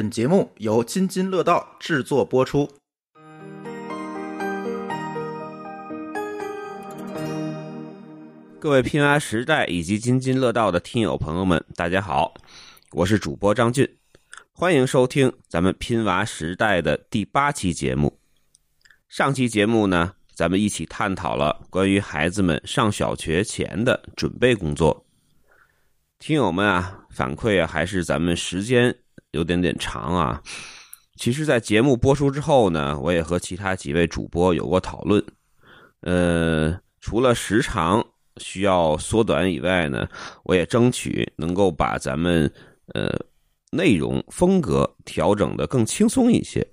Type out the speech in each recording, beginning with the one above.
本节目由津津乐道制作播出。各位拼娃时代以及津津乐道的听友朋友们，大家好，我是主播张俊，欢迎收听咱们拼娃时代的第八期节目。上期节目呢，咱们一起探讨了关于孩子们上小学前的准备工作。听友们啊，反馈啊，还是咱们时间有点点长啊。其实，在节目播出之后呢，我也和其他几位主播有过讨论。呃，除了时长需要缩短以外呢，我也争取能够把咱们呃内容风格调整的更轻松一些。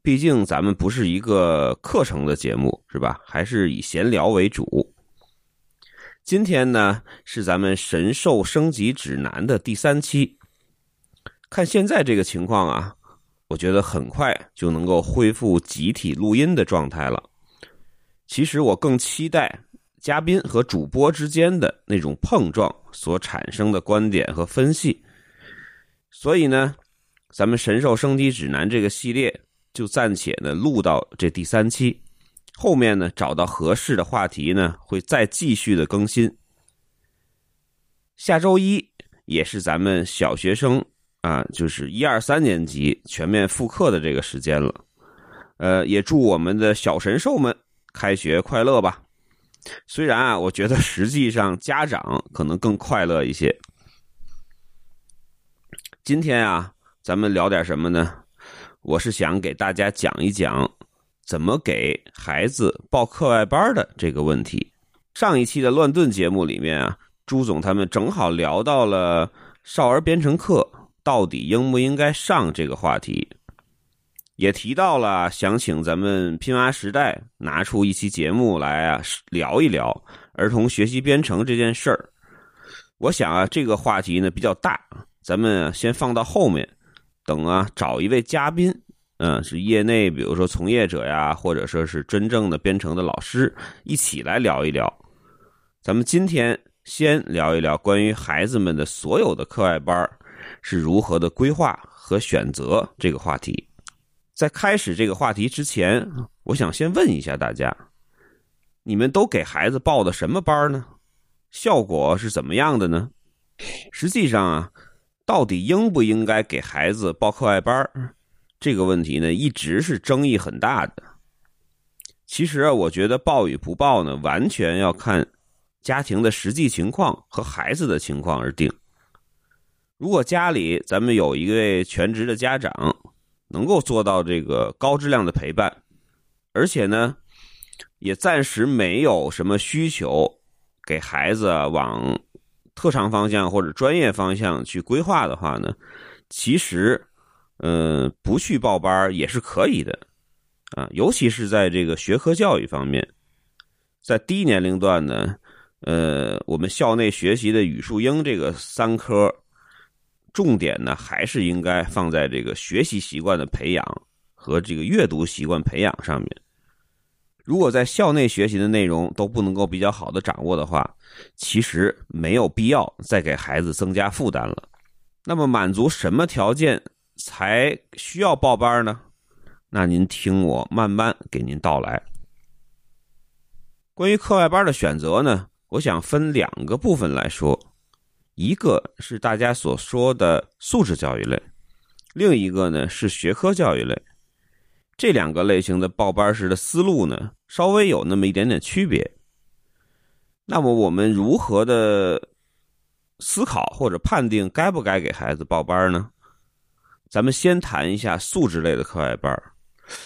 毕竟咱们不是一个课程的节目，是吧？还是以闲聊为主。今天呢是咱们神兽升级指南的第三期。看现在这个情况啊，我觉得很快就能够恢复集体录音的状态了。其实我更期待嘉宾和主播之间的那种碰撞所产生的观点和分析。所以呢，咱们神兽升级指南这个系列就暂且呢录到这第三期。后面呢，找到合适的话题呢，会再继续的更新。下周一也是咱们小学生啊，就是一二三年级全面复课的这个时间了。呃，也祝我们的小神兽们开学快乐吧。虽然啊，我觉得实际上家长可能更快乐一些。今天啊，咱们聊点什么呢？我是想给大家讲一讲。怎么给孩子报课外班的这个问题？上一期的乱炖节目里面啊，朱总他们正好聊到了少儿编程课到底应不应该上这个话题，也提到了想请咱们拼娃时代拿出一期节目来啊聊一聊儿童学习编程这件事儿。我想啊，这个话题呢比较大，咱们先放到后面，等啊找一位嘉宾。嗯，是业内，比如说从业者呀，或者说是真正的编程的老师，一起来聊一聊。咱们今天先聊一聊关于孩子们的所有的课外班儿是如何的规划和选择这个话题。在开始这个话题之前，我想先问一下大家：你们都给孩子报的什么班呢？效果是怎么样的呢？实际上啊，到底应不应该给孩子报课外班？这个问题呢，一直是争议很大的。其实啊，我觉得报与不报呢，完全要看家庭的实际情况和孩子的情况而定。如果家里咱们有一位全职的家长，能够做到这个高质量的陪伴，而且呢，也暂时没有什么需求给孩子往特长方向或者专业方向去规划的话呢，其实。嗯，不去报班也是可以的，啊，尤其是在这个学科教育方面，在低年龄段呢，呃，我们校内学习的语数英这个三科，重点呢还是应该放在这个学习习惯的培养和这个阅读习惯培养上面。如果在校内学习的内容都不能够比较好的掌握的话，其实没有必要再给孩子增加负担了。那么满足什么条件？才需要报班呢？那您听我慢慢给您道来。关于课外班的选择呢，我想分两个部分来说，一个是大家所说的素质教育类，另一个呢是学科教育类。这两个类型的报班时的思路呢，稍微有那么一点点区别。那么我们如何的思考或者判定该不该给孩子报班呢？咱们先谈一下素质类的课外班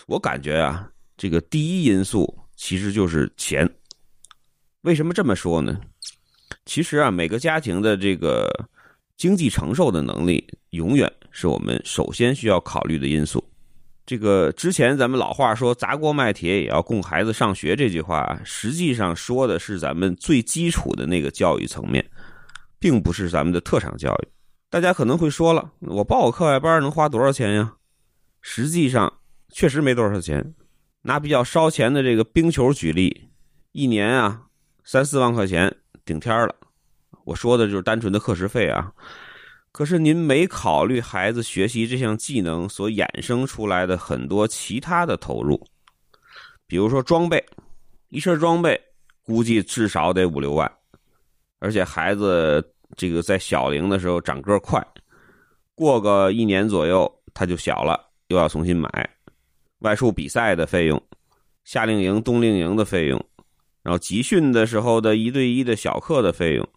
我感觉啊，这个第一因素其实就是钱。为什么这么说呢？其实啊，每个家庭的这个经济承受的能力，永远是我们首先需要考虑的因素。这个之前咱们老话说“砸锅卖铁也要供孩子上学”这句话，实际上说的是咱们最基础的那个教育层面，并不是咱们的特长教育。大家可能会说了，我报个课外班能花多少钱呀？实际上确实没多少钱。拿比较烧钱的这个冰球举例，一年啊三四万块钱顶天了。我说的就是单纯的课时费啊。可是您没考虑孩子学习这项技能所衍生出来的很多其他的投入，比如说装备，一身装备估计至少得五六万，而且孩子这个在小龄的时候长个快，过个一年左右他就小了，又要重新买，外出比赛的费用，夏令营、冬令营的费用，然后集训的时候的一对一的小课的费用。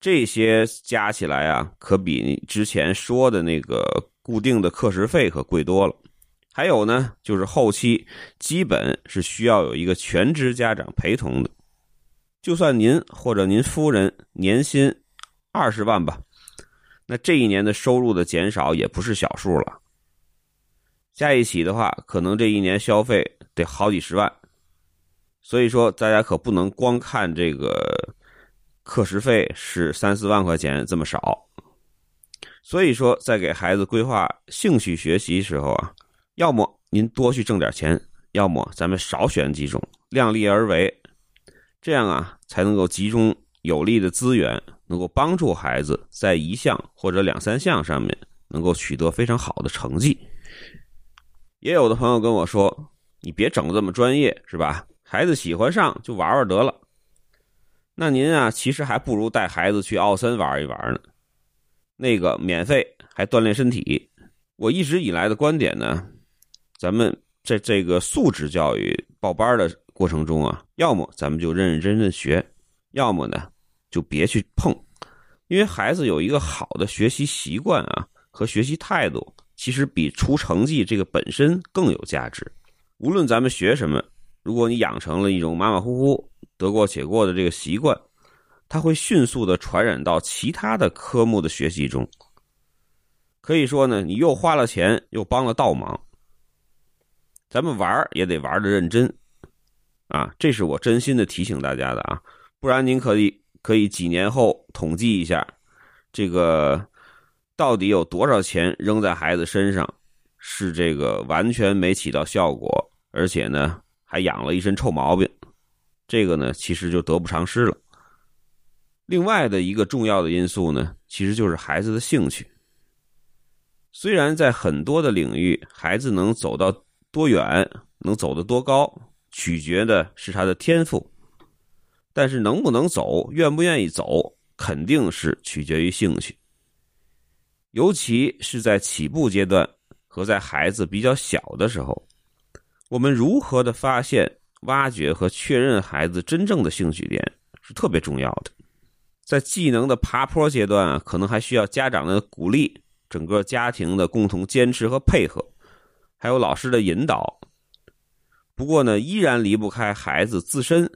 这些加起来啊，可比你之前说的那个固定的课时费可贵多了。还有呢，就是后期基本是需要有一个全职家长陪同的。就算您或者您夫人年薪二十万吧，那这一年的收入的减少也不是小数了。加一起的话，可能这一年消费得好几十万。所以说，大家可不能光看这个。课时费是三四万块钱这么少，所以说在给孩子规划兴趣学习时候啊，要么您多去挣点钱，要么咱们少选几种，量力而为，这样啊才能够集中有力的资源，能够帮助孩子在一项或者两三项上面能够取得非常好的成绩。也有的朋友跟我说：“你别整这么专业，是吧？孩子喜欢上就玩玩得了。”那您啊，其实还不如带孩子去奥森玩一玩呢，那个免费还锻炼身体。我一直以来的观点呢，咱们在这个素质教育报班的过程中啊，要么咱们就认认真真学，要么呢就别去碰，因为孩子有一个好的学习习惯啊和学习态度，其实比出成绩这个本身更有价值。无论咱们学什么，如果你养成了一种马马虎虎。得过且过的这个习惯，它会迅速的传染到其他的科目的学习中。可以说呢，你又花了钱，又帮了倒忙。咱们玩也得玩的认真，啊，这是我真心的提醒大家的啊，不然您可以可以几年后统计一下，这个到底有多少钱扔在孩子身上，是这个完全没起到效果，而且呢还养了一身臭毛病。这个呢，其实就得不偿失了。另外的一个重要的因素呢，其实就是孩子的兴趣。虽然在很多的领域，孩子能走到多远，能走得多高，取决的是他的天赋，但是能不能走，愿不愿意走，肯定是取决于兴趣。尤其是在起步阶段和在孩子比较小的时候，我们如何的发现？挖掘和确认孩子真正的兴趣点是特别重要的。在技能的爬坡阶段，可能还需要家长的鼓励，整个家庭的共同坚持和配合，还有老师的引导。不过呢，依然离不开孩子自身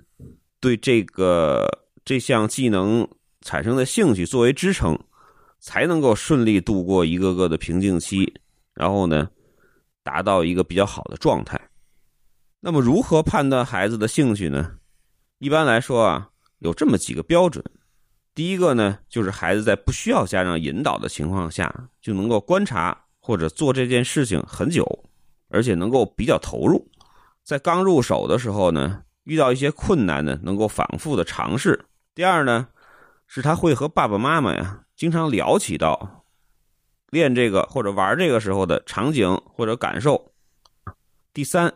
对这个这项技能产生的兴趣作为支撑，才能够顺利度过一个个的瓶颈期，然后呢，达到一个比较好的状态。那么，如何判断孩子的兴趣呢？一般来说啊，有这么几个标准。第一个呢，就是孩子在不需要家长引导的情况下，就能够观察或者做这件事情很久，而且能够比较投入。在刚入手的时候呢，遇到一些困难呢，能够反复的尝试。第二呢，是他会和爸爸妈妈呀，经常聊起到练这个或者玩这个时候的场景或者感受。第三。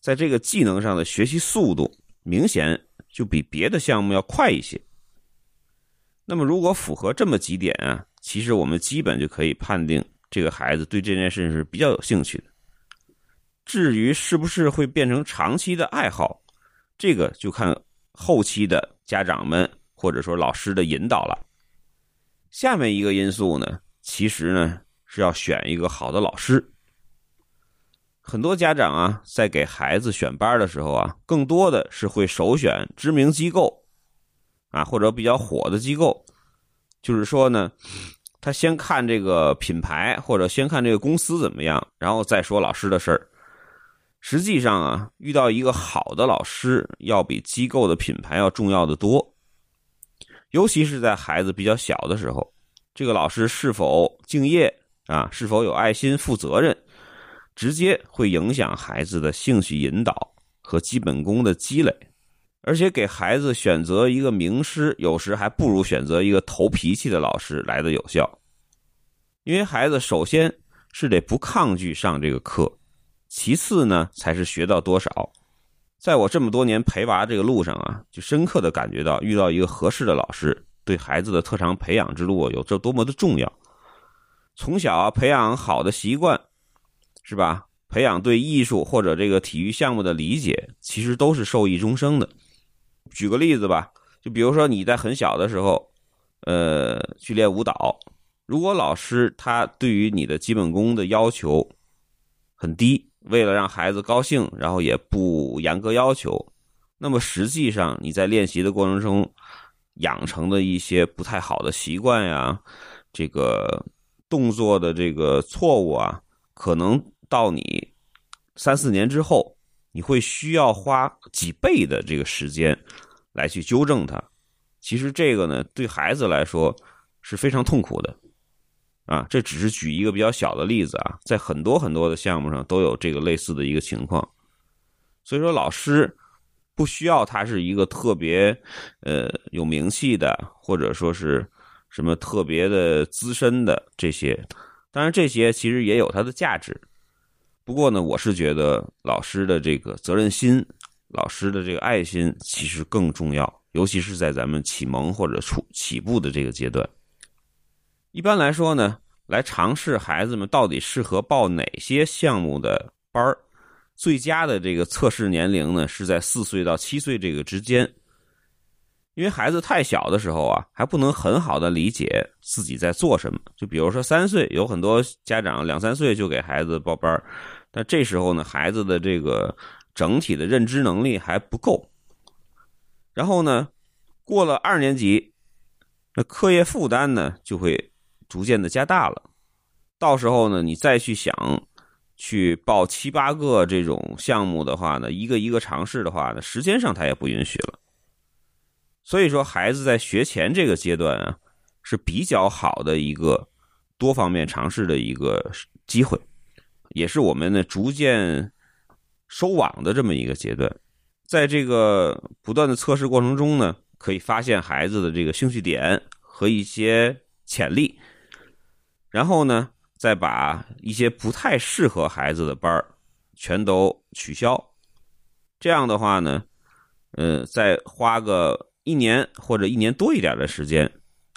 在这个技能上的学习速度明显就比别的项目要快一些。那么，如果符合这么几点啊，其实我们基本就可以判定这个孩子对这件事是比较有兴趣的。至于是不是会变成长期的爱好，这个就看后期的家长们或者说老师的引导了。下面一个因素呢，其实呢是要选一个好的老师。很多家长啊，在给孩子选班的时候啊，更多的是会首选知名机构，啊，或者比较火的机构。就是说呢，他先看这个品牌，或者先看这个公司怎么样，然后再说老师的事儿。实际上啊，遇到一个好的老师，要比机构的品牌要重要的多。尤其是在孩子比较小的时候，这个老师是否敬业啊，是否有爱心、负责任。直接会影响孩子的兴趣引导和基本功的积累。而且给孩子选择一个名师，有时还不如选择一个投脾气的老师来的有效。因为孩子首先是得不抗拒上这个课，其次呢才是学到多少。在我这么多年陪娃这个路上啊，就深刻的感觉到，遇到一个合适的老师，对孩子的特长培养之路有着多么的重要。从小培养好的习惯，是吧？培养对艺术或者这个体育项目的理解，其实都是受益终生的。举个例子吧，就比如说你在很小的时候，呃，去练舞蹈，如果老师他对于你的基本功的要求很低。为了让孩子高兴，然后也不严格要求，那么实际上你在练习的过程中养成的一些不太好的习惯呀，这个动作的这个错误啊，可能到你三四年之后，你会需要花几倍的这个时间来去纠正它。其实这个呢，对孩子来说是非常痛苦的。啊，这只是举一个比较小的例子啊，在很多很多的项目上都有这个类似的一个情况，所以说老师不需要他是一个特别呃有名气的，或者说是什么特别的资深的这些，当然这些其实也有它的价值，不过呢，我是觉得老师的这个责任心、老师的这个爱心其实更重要，尤其是在咱们启蒙或者初起步的这个阶段。一般来说呢，来尝试孩子们到底适合报哪些项目的班儿，最佳的这个测试年龄呢是在四岁到七岁这个之间。因为孩子太小的时候啊，还不能很好的理解自己在做什么。就比如说三岁，有很多家长两三岁就给孩子报班儿，但这时候呢，孩子的这个整体的认知能力还不够。然后呢，过了二年级，那课业负担呢就会。逐渐的加大了，到时候呢，你再去想去报七八个这种项目的话呢，一个一个尝试的话呢，时间上他也不允许了。所以说，孩子在学前这个阶段啊，是比较好的一个多方面尝试的一个机会，也是我们呢逐渐收网的这么一个阶段。在这个不断的测试过程中呢，可以发现孩子的这个兴趣点和一些潜力。然后呢，再把一些不太适合孩子的班儿全都取消。这样的话呢，呃，再花个一年或者一年多一点的时间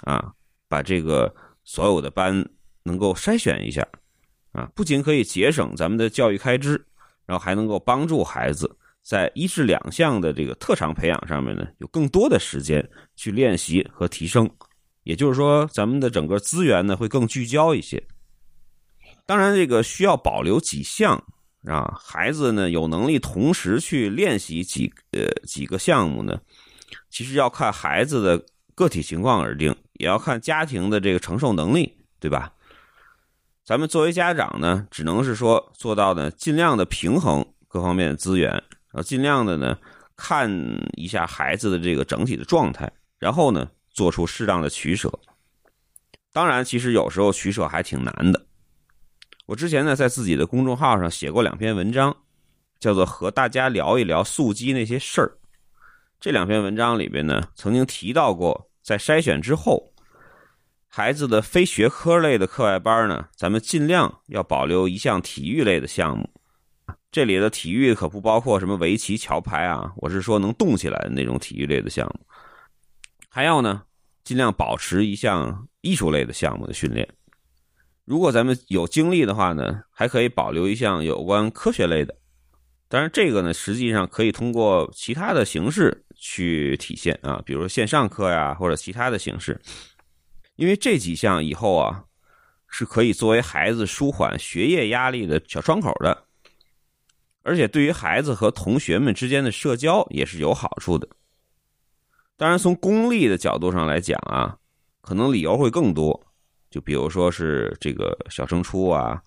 啊，把这个所有的班能够筛选一下啊，不仅可以节省咱们的教育开支，然后还能够帮助孩子在一至两项的这个特长培养上面呢，有更多的时间去练习和提升。也就是说，咱们的整个资源呢会更聚焦一些。当然，这个需要保留几项啊，孩子呢有能力同时去练习几呃几个项目呢，其实要看孩子的个体情况而定，也要看家庭的这个承受能力，对吧？咱们作为家长呢，只能是说做到呢，尽量的平衡各方面的资源，然后尽量的呢看一下孩子的这个整体的状态，然后呢。做出适当的取舍，当然，其实有时候取舍还挺难的。我之前呢，在自己的公众号上写过两篇文章，叫做《和大家聊一聊素鸡那些事儿》。这两篇文章里边呢，曾经提到过，在筛选之后，孩子的非学科类的课外班呢，咱们尽量要保留一项体育类的项目。这里的体育可不包括什么围棋、桥牌啊，我是说能动起来的那种体育类的项目。还要呢，尽量保持一项艺术类的项目的训练。如果咱们有精力的话呢，还可以保留一项有关科学类的。当然，这个呢，实际上可以通过其他的形式去体现啊，比如说线上课呀，或者其他的形式。因为这几项以后啊，是可以作为孩子舒缓学业压力的小窗口的，而且对于孩子和同学们之间的社交也是有好处的。当然，从功利的角度上来讲啊，可能理由会更多。就比如说是这个小升初啊，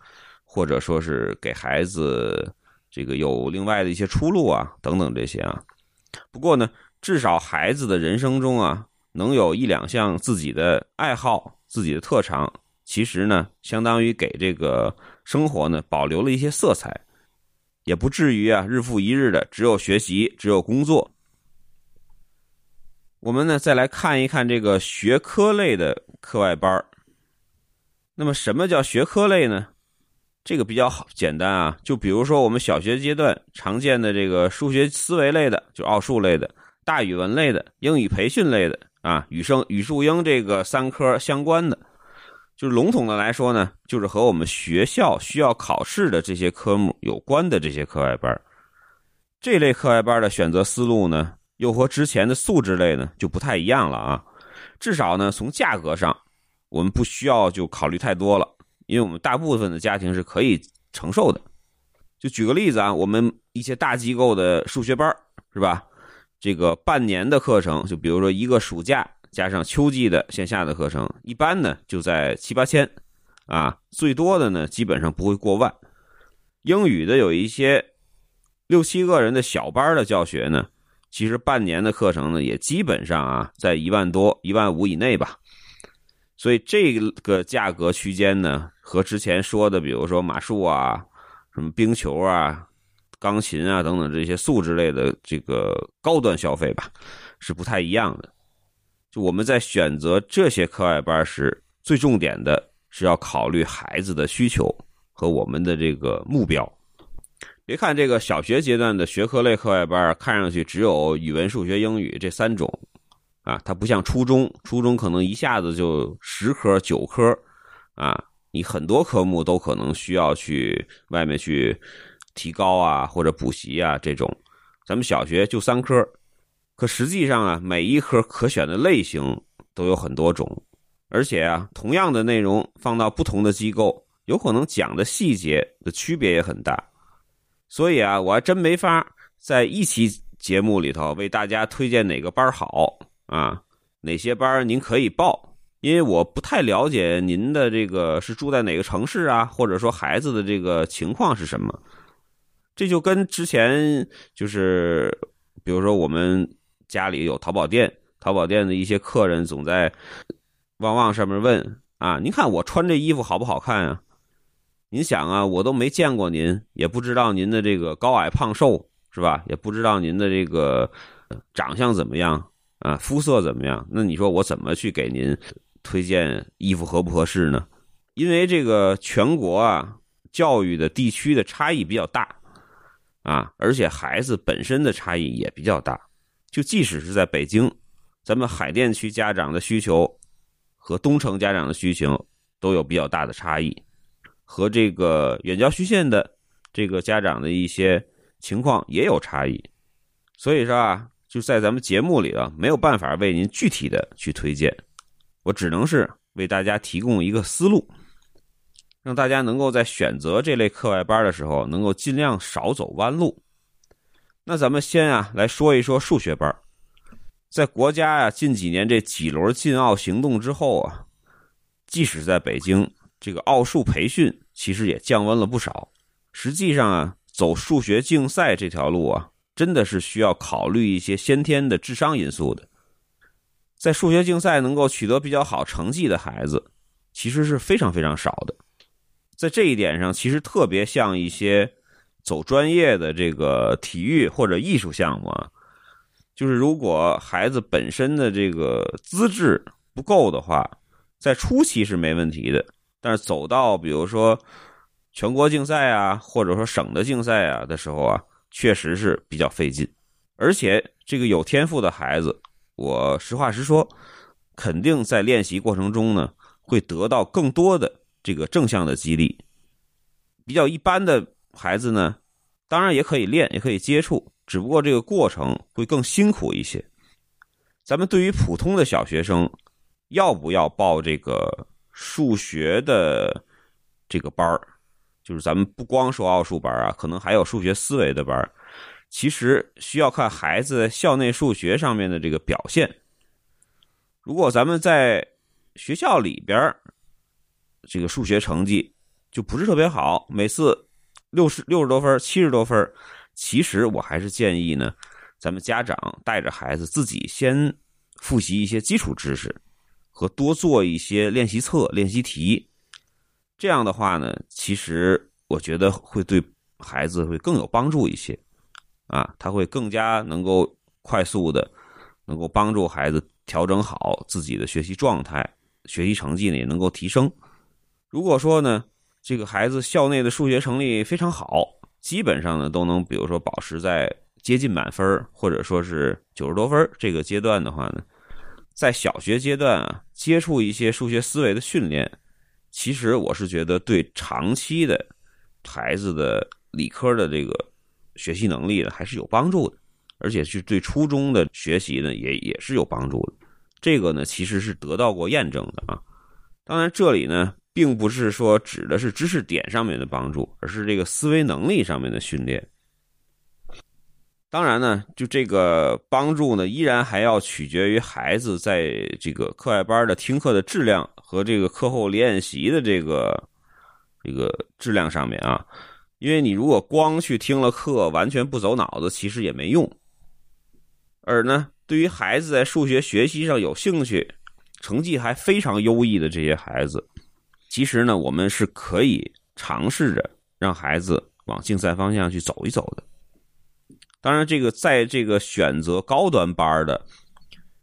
或者说是给孩子这个有另外的一些出路啊，等等这些啊。不过呢，至少孩子的人生中啊，能有一两项自己的爱好、自己的特长，其实呢，相当于给这个生活呢保留了一些色彩，也不至于啊日复一日的只有学习、只有工作。我们呢再来看一看这个学科类的课外班那么什么叫学科类呢？这个比较好简单啊，就比如说我们小学阶段常见的这个数学思维类的，就奥数类的、大语文类的、英语培训类的啊，语声语数英这个三科相关的，就是笼统的来说呢，就是和我们学校需要考试的这些科目有关的这些课外班这类课外班的选择思路呢，又和之前的素质类呢就不太一样了啊。至少呢，从价格上，我们不需要就考虑太多了。因为我们大部分的家庭是可以承受的，就举个例子啊，我们一些大机构的数学班是吧？这个半年的课程，就比如说一个暑假加上秋季的线下的课程，一般呢就在七八千，啊，最多的呢基本上不会过万。英语的有一些六七个人的小班的教学呢，其实半年的课程呢也基本上啊在一万多、一万五以内吧。所以这个价格区间呢，和之前说的，比如说马术啊、什么冰球啊、钢琴啊等等这些素质类的这个高端消费吧，是不太一样的。就我们在选择这些课外班时，最重点的是要考虑孩子的需求和我们的这个目标。别看这个小学阶段的学科类课外班，看上去只有语文、数学、英语这三种。啊，它不像初中，初中可能一下子就十科九科，啊，你很多科目都可能需要去外面去提高啊，或者补习啊这种。咱们小学就三科，可实际上啊，每一科可选的类型都有很多种，而且啊，同样的内容放到不同的机构，有可能讲的细节的区别也很大。所以啊，我还真没法在一期节目里头为大家推荐哪个班好。啊，哪些班您可以报？因为我不太了解您的这个是住在哪个城市啊，或者说孩子的这个情况是什么。这就跟之前就是，比如说我们家里有淘宝店，淘宝店的一些客人总在旺旺上面问啊，您看我穿这衣服好不好看啊？您想啊，我都没见过您，也不知道您的这个高矮胖瘦是吧？也不知道您的这个长相怎么样。啊，肤色怎么样？那你说我怎么去给您推荐衣服合不合适呢？因为这个全国啊，教育的地区的差异比较大啊，而且孩子本身的差异也比较大。就即使是在北京，咱们海淀区家长的需求和东城家长的需求都有比较大的差异，和这个远郊区县的这个家长的一些情况也有差异。所以说啊。就在咱们节目里啊，没有办法为您具体的去推荐，我只能是为大家提供一个思路，让大家能够在选择这类课外班的时候，能够尽量少走弯路。那咱们先啊来说一说数学班，在国家呀近几年这几轮禁奥行动之后啊，即使在北京，这个奥数培训其实也降温了不少。实际上啊，走数学竞赛这条路啊。真的是需要考虑一些先天的智商因素的，在数学竞赛能够取得比较好成绩的孩子，其实是非常非常少的。在这一点上，其实特别像一些走专业的这个体育或者艺术项目啊，就是如果孩子本身的这个资质不够的话，在初期是没问题的，但是走到比如说全国竞赛啊，或者说省的竞赛啊的时候啊。确实是比较费劲，而且这个有天赋的孩子，我实话实说，肯定在练习过程中呢，会得到更多的这个正向的激励。比较一般的孩子呢，当然也可以练，也可以接触，只不过这个过程会更辛苦一些。咱们对于普通的小学生，要不要报这个数学的这个班儿？就是咱们不光说奥数班啊，可能还有数学思维的班其实需要看孩子校内数学上面的这个表现。如果咱们在学校里边儿这个数学成绩就不是特别好，每次六十六十多分、七十多分，其实我还是建议呢，咱们家长带着孩子自己先复习一些基础知识，和多做一些练习册、练习题。这样的话呢，其实我觉得会对孩子会更有帮助一些，啊，他会更加能够快速的能够帮助孩子调整好自己的学习状态，学习成绩呢也能够提升。如果说呢，这个孩子校内的数学成绩非常好，基本上呢都能，比如说保持在接近满分，或者说是九十多分这个阶段的话呢，在小学阶段啊，接触一些数学思维的训练，其实我是觉得对长期的孩子的理科的这个学习能力呢还是有帮助的。而且是对初中的学习呢，也也是有帮助的。这个呢，其实是得到过验证的啊。当然，这里呢，并不是说指的是知识点上面的帮助，而是这个思维能力上面的训练。当然呢，就这个帮助呢，依然还要取决于孩子在这个课外班的听课的质量和这个课后练习的这个这个质量上面啊。因为你如果光去听了课，完全不走脑子，其实也没用。而呢，对于孩子在数学学习上有兴趣、成绩还非常优异的这些孩子，其实呢，我们是可以尝试着让孩子往竞赛方向去走一走的。当然，这个在这个选择高端班的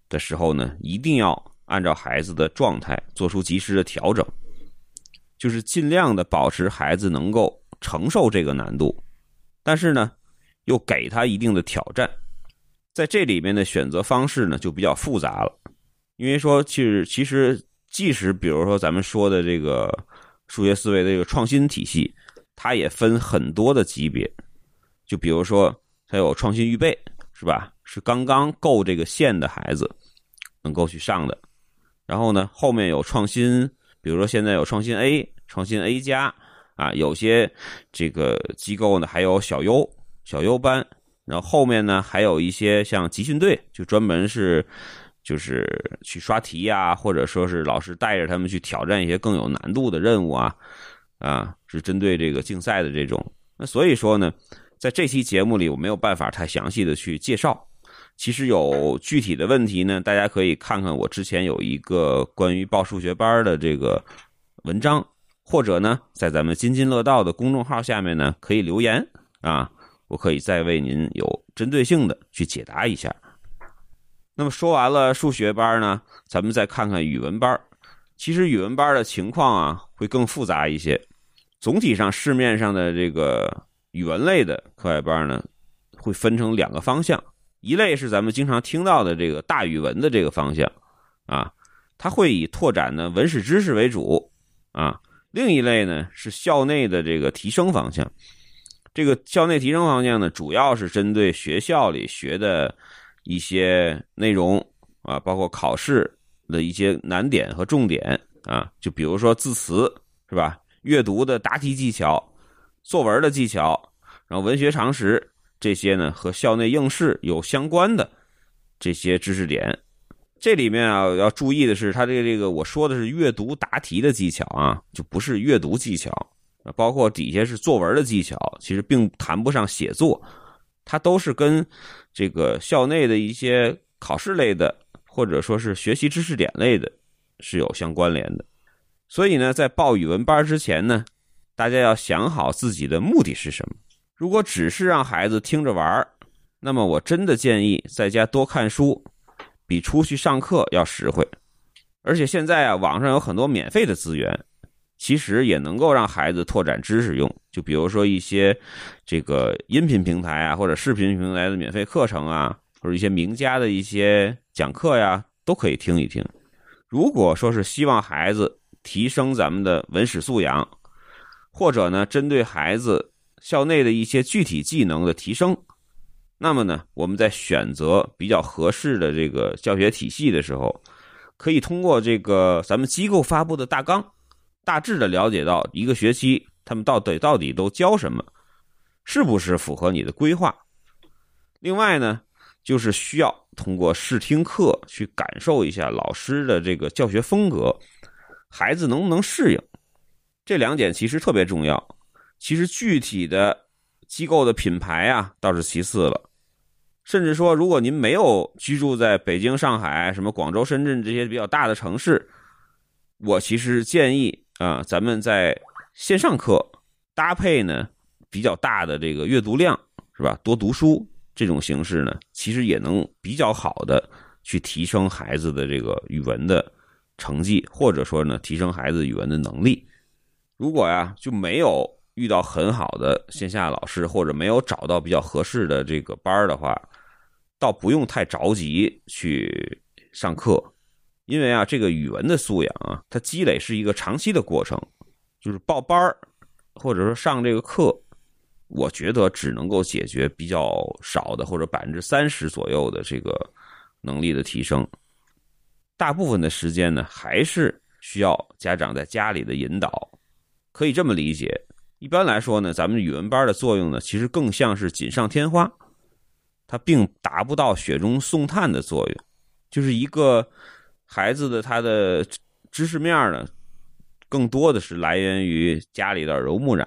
的时候呢，一定要按照孩子的状态做出及时的调整，就是尽量的保持孩子能够承受这个难度，但是呢，又给他一定的挑战。在这里面的选择方式呢，就比较复杂了，因为说其实其实即使比如说咱们说的这个数学思维的这个创新体系，它也分很多的级别，就比如说它有创新预备，是吧？是刚刚够这个线的孩子能够去上的，然后呢，后面有创新，比如说现在有创新 A、创新 A 加啊，有些这个机构呢还有小优、小优班。然后后面呢，还有一些像集训队，就专门是就是去刷题呀，或者说是老师带着他们去挑战一些更有难度的任务啊，啊，是针对这个竞赛的这种。那所以说呢，在这期节目里，我没有办法太详细的去介绍。其实有具体的问题呢，大家可以看看我之前有一个关于报数学班的这个文章，或者呢，在咱们津津乐道的公众号下面呢，可以留言啊。我可以再为您有针对性的去解答一下。那么说完了数学班呢，咱们再看看语文班。其实语文班的情况啊会更复杂一些。总体上市面上的这个语文类的课外班呢，会分成两个方向。一类是咱们经常听到的这个大语文的这个方向啊，它会以拓展呢文史知识为主啊。另一类呢是校内的这个提升方向。这个校内提升方向呢，主要是针对学校里学的一些内容啊，包括考试的一些难点和重点啊，就比如说字词是吧？阅读的答题技巧、作文的技巧，然后文学常识这些呢，和校内应试有相关的这些知识点。这里面啊，要注意的是，它这个这个我说的是阅读答题的技巧啊，就不是阅读技巧啊。包括底下是作文的技巧，其实并谈不上写作，它都是跟这个校内的一些考试类的，或者说是学习知识点类的，是有相关联的。所以呢，在报语文班之前呢，大家要想好自己的目的是什么。如果只是让孩子听着玩那么我真的建议在家多看书，比出去上课要实惠。而且现在啊，网上有很多免费的资源。其实也能够让孩子拓展知识用，就比如说一些这个音频平台啊，或者视频平台的免费课程啊，或者一些名家的一些讲课呀，都可以听一听。如果说是希望孩子提升咱们的文史素养，或者呢，针对孩子校内的一些具体技能的提升，那么呢，我们在选择比较合适的这个教学体系的时候，可以通过这个咱们机构发布的大纲。大致的了解到一个学期他们到底到底都教什么，是不是符合你的规划？另外呢，就是需要通过试听课去感受一下老师的这个教学风格，孩子能不能适应？这两点其实特别重要。其实具体的机构的品牌啊倒是其次了，甚至说如果您没有居住在北京、上海、什么广州、深圳这些比较大的城市，我其实建议。啊，咱们在线上课搭配呢比较大的这个阅读量是吧？多读书这种形式呢，其实也能比较好的去提升孩子的这个语文的成绩，或者说呢，提升孩子语文的能力。如果呀，就没有遇到很好的线下老师，或者没有找到比较合适的这个班的话，倒不用太着急去上课，因为啊，这个语文的素养啊，它积累是一个长期的过程，就是报班儿或者说上这个课。我觉得只能够解决比较少的或者百分之三十左右的这个能力的提升，大部分的时间呢还是需要家长在家里的引导。可以这么理解，一般来说呢，咱们语文班的作用呢，其实更像是锦上添花，它并达不到雪中送炭的作用。就是一个孩子的他的知识面呢，更多的是来源于家里的耳濡目染，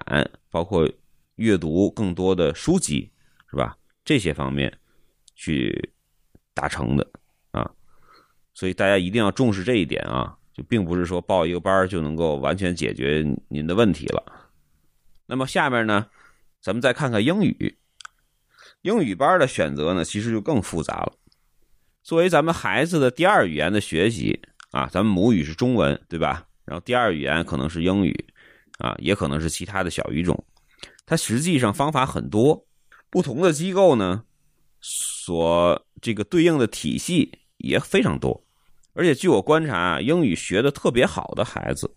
包括。阅读更多的书籍，是吧？这些方面去达成的啊，所以大家一定要重视这一点啊，就并不是说报一个班就能够完全解决您的问题了。那么下面呢，咱们再看看英语。英语班的选择呢，其实就更复杂了。作为咱们孩子的第二语言的学习啊，咱们母语是中文，对吧？然后第二语言可能是英语啊，也可能是其他的小语种。它实际上方法很多，不同的机构呢，所这个对应的体系也非常多。而且据我观察啊，英语学的特别好的孩子，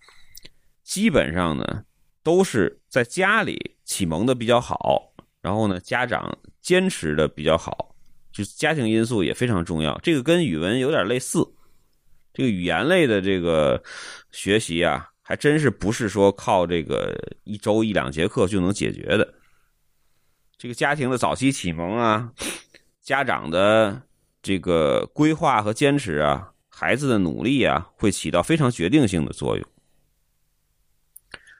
基本上呢都是在家里启蒙的比较好，然后呢家长坚持的比较好，就是家庭因素也非常重要。这个跟语文有点类似，这个语言类的这个学习啊。还真是不是说靠这个一周一两节课就能解决的。这个家庭的早期启蒙啊，家长的这个规划和坚持啊，孩子的努力啊，会起到非常决定性的作用。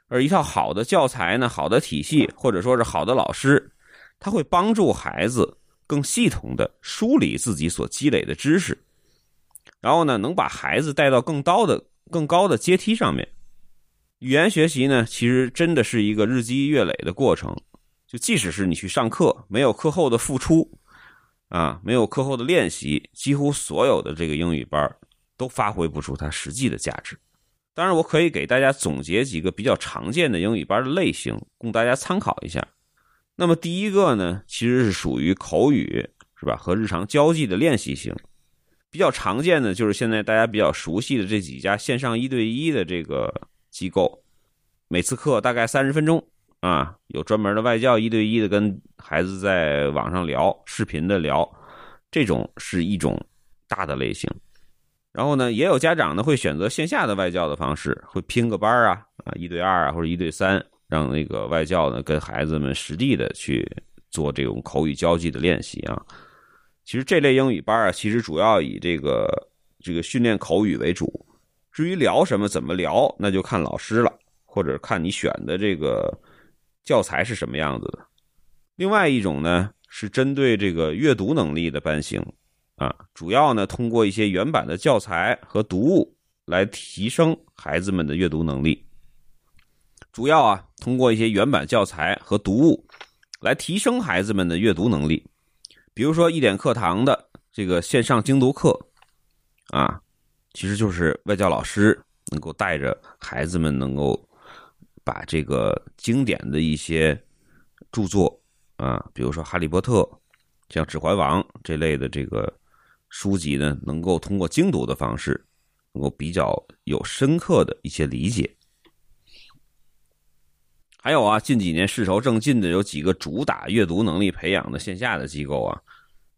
而一套好的教材呢，好的体系，或者说是好的老师，他会帮助孩子更系统的梳理自己所积累的知识，然后呢，能把孩子带到更高的、更高的阶梯上面。语言学习呢，其实真的是一个日积月累的过程。就即使是你去上课，没有课后的付出，啊，没有课后的练习，几乎所有的这个英语班都发挥不出它实际的价值。当然，我可以给大家总结几个比较常见的英语班的类型，供大家参考一下。那么第一个呢，其实是属于口语，是吧？和日常交际的练习型。比较常见的就是现在大家比较熟悉的这几家线上一对一的这个。机构每次课大概三十分钟啊，有专门的外教一对一的跟孩子在网上聊，视频的聊，这种是一种大的类型。然后呢，也有家长呢会选择线下的外教的方式，会拼个班啊啊，一对二啊或者一对三，让那个外教呢跟孩子们实地的去做这种口语交际的练习啊。其实这类英语班啊，其实主要以这个这个训练口语为主。至于聊什么、怎么聊，那就看老师了，或者看你选的这个教材是什么样子的。另外一种呢，是针对这个阅读能力的班型，啊，主要呢通过一些原版的教材和读物来提升孩子们的阅读能力。主要啊，通过一些原版教材和读物来提升孩子们的阅读能力。比如说一点课堂的这个线上精读课，啊。其实就是外教老师能够带着孩子们，能够把这个经典的一些著作啊，比如说《哈利波特》、像《指环王》这类的这个书籍呢，能够通过精读的方式，能够比较有深刻的一些理解。还有啊，近几年势头正劲的有几个主打阅读能力培养的线下的机构啊，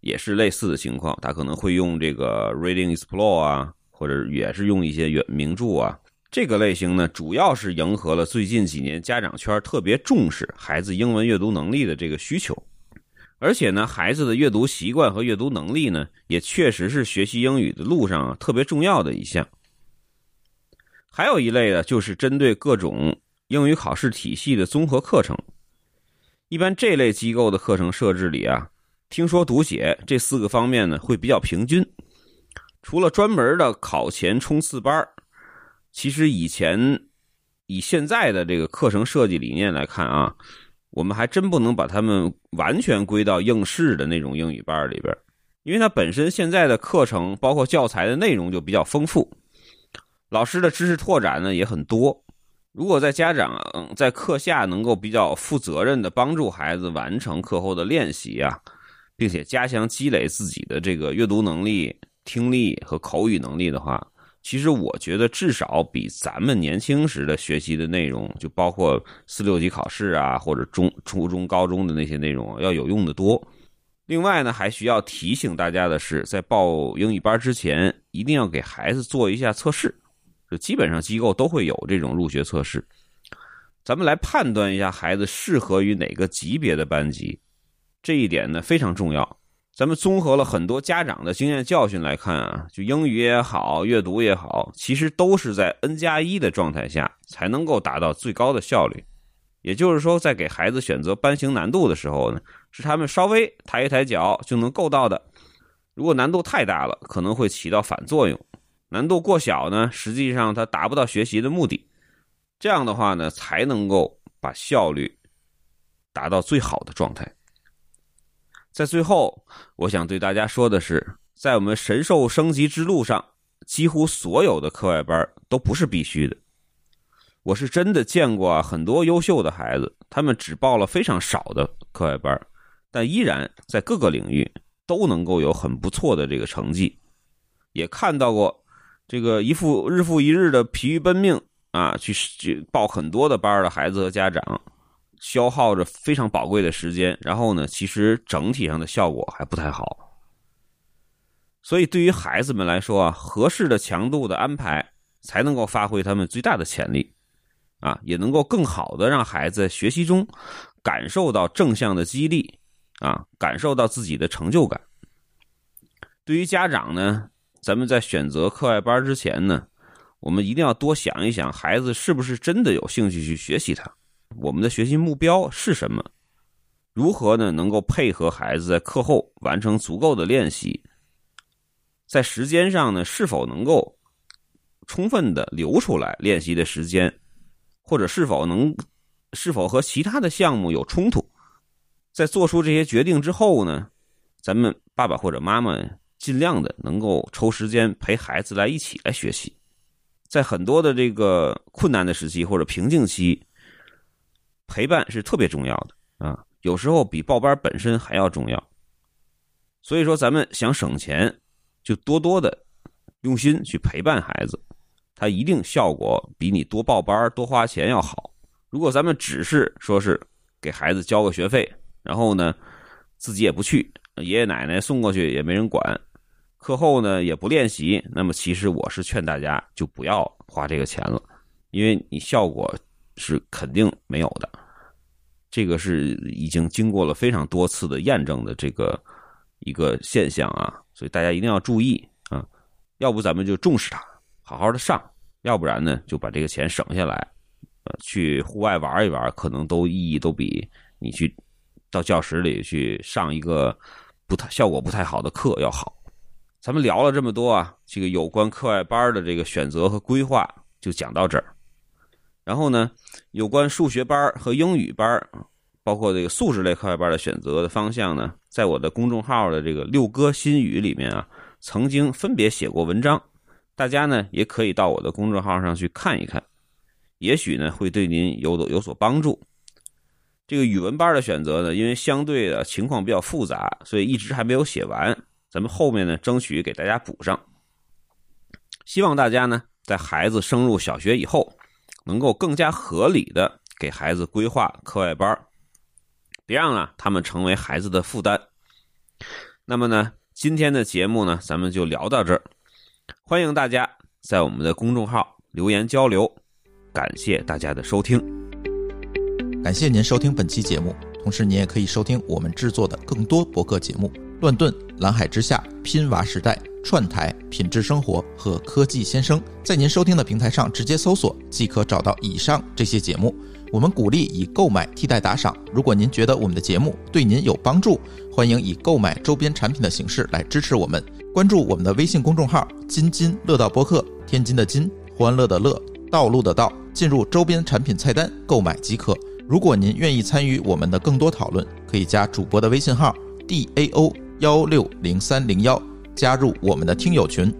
也是类似的情况，他可能会用这个 Reading Explore 啊。或者也是用一些原名著啊，这个类型呢，主要是迎合了最近几年家长圈特别重视孩子英文阅读能力的这个需求，而且呢，孩子的阅读习惯和阅读能力呢，也确实是学习英语的路上特别重要的一项。还有一类呢，就是针对各种英语考试体系的综合课程，一般这类机构的课程设置里啊，听说读写这四个方面呢，会比较平均。除了专门的考前冲刺班其实以前以现在的这个课程设计理念来看啊，我们还真不能把他们完全归到应试的那种英语班里边因为它本身现在的课程包括教材的内容就比较丰富，老师的知识拓展呢也很多。如果在家长在课下能够比较负责任的帮助孩子完成课后的练习啊，并且加强积累自己的这个阅读能力、听力和口语能力的话，其实我觉得至少比咱们年轻时的学习的内容，就包括四六级考试啊，或者中初中、高中的那些内容要有用的多。另外呢，还需要提醒大家的是，在报英语班之前，一定要给孩子做一下测试。就基本上机构都会有这种入学测试，咱们来判断一下孩子适合于哪个级别的班级，这一点呢非常重要。咱们综合了很多家长的经验教训来看啊，就英语也好，阅读也好，其实都是在 N 加一的状态下才能够达到最高的效率。也就是说，在给孩子选择班型难度的时候呢，是他们稍微抬一抬脚就能够到的。如果难度太大了，可能会起到反作用。难度过小呢，实际上它达不到学习的目的。这样的话呢，才能够把效率达到最好的状态。在最后，我想对大家说的是，在我们神兽升级之路上，几乎所有的课外班都不是必须的。我是真的见过，很多优秀的孩子，他们只报了非常少的课外班，但依然在各个领域都能够有很不错的这个成绩。也看到过。这个一复日复一日的疲于奔命啊，去去报很多的班的孩子和家长，消耗着非常宝贵的时间，然后呢，其实整体上的效果还不太好。所以，对于孩子们来说啊，合适的强度的安排，才能够发挥他们最大的潜力，啊，也能够更好的让孩子学习中感受到正向的激励，啊，感受到自己的成就感。对于家长呢？咱们在选择课外班之前呢，我们一定要多想一想，孩子是不是真的有兴趣去学习它？我们的学习目标是什么？如何呢？能够配合孩子在课后完成足够的练习？在时间上呢，是否能够充分的留出来练习的时间？或者是否能是否和其他的项目有冲突？在做出这些决定之后呢，咱们爸爸或者妈妈。尽量的能够抽时间陪孩子来一起来学习，在很多的这个困难的时期或者瓶颈期，陪伴是特别重要的啊，有时候比报班本身还要重要。所以说，咱们想省钱，就多多的用心去陪伴孩子，他一定效果比你多报班多花钱要好。如果咱们只是说是给孩子交个学费，然后呢，自己也不去，爷爷奶奶送过去也没人管。课后呢也不练习，那么其实我是劝大家就不要花这个钱了，因为你效果是肯定没有的，这个是已经经过了非常多次的验证的这个一个现象啊，所以大家一定要注意啊，要不咱们就重视它，好好的上，要不然呢就把这个钱省下来，呃，去户外玩一玩，可能都意义都比你去到教室里去上一个不太效果不太好的课要好。咱们聊了这么多啊，这个有关课外班的这个选择和规划就讲到这儿。然后呢，有关数学班和英语班，包括这个素质类课外班的选择的方向呢，在我的公众号的这个六哥心语里面啊，曾经分别写过文章，大家呢也可以到我的公众号上去看一看，也许呢会对您有有所帮助。这个语文班的选择呢，因为相对的情况比较复杂，所以一直还没有写完。咱们后面呢，争取给大家补上。希望大家呢，在孩子升入小学以后，能够更加合理的给孩子规划课外班，别让啊他们成为孩子的负担。那么呢，今天的节目呢，咱们就聊到这儿。欢迎大家在我们的公众号留言交流，感谢大家的收听。感谢您收听本期节目，同时您也可以收听我们制作的更多博客节目。乱炖、蓝海之下、拼娃时代、串台、品质生活和科技先生，在您收听的平台上直接搜索即可找到以上这些节目。我们鼓励以购买替代打赏。如果您觉得我们的节目对您有帮助，欢迎以购买周边产品的形式来支持我们。关注我们的微信公众号“津津乐道播客”，天津的津，欢乐的乐，道路的道，进入周边产品菜单购买即可。如果您愿意参与我们的更多讨论，可以加主播的微信号 d a o。幺六零三零幺，加入我们的听友群。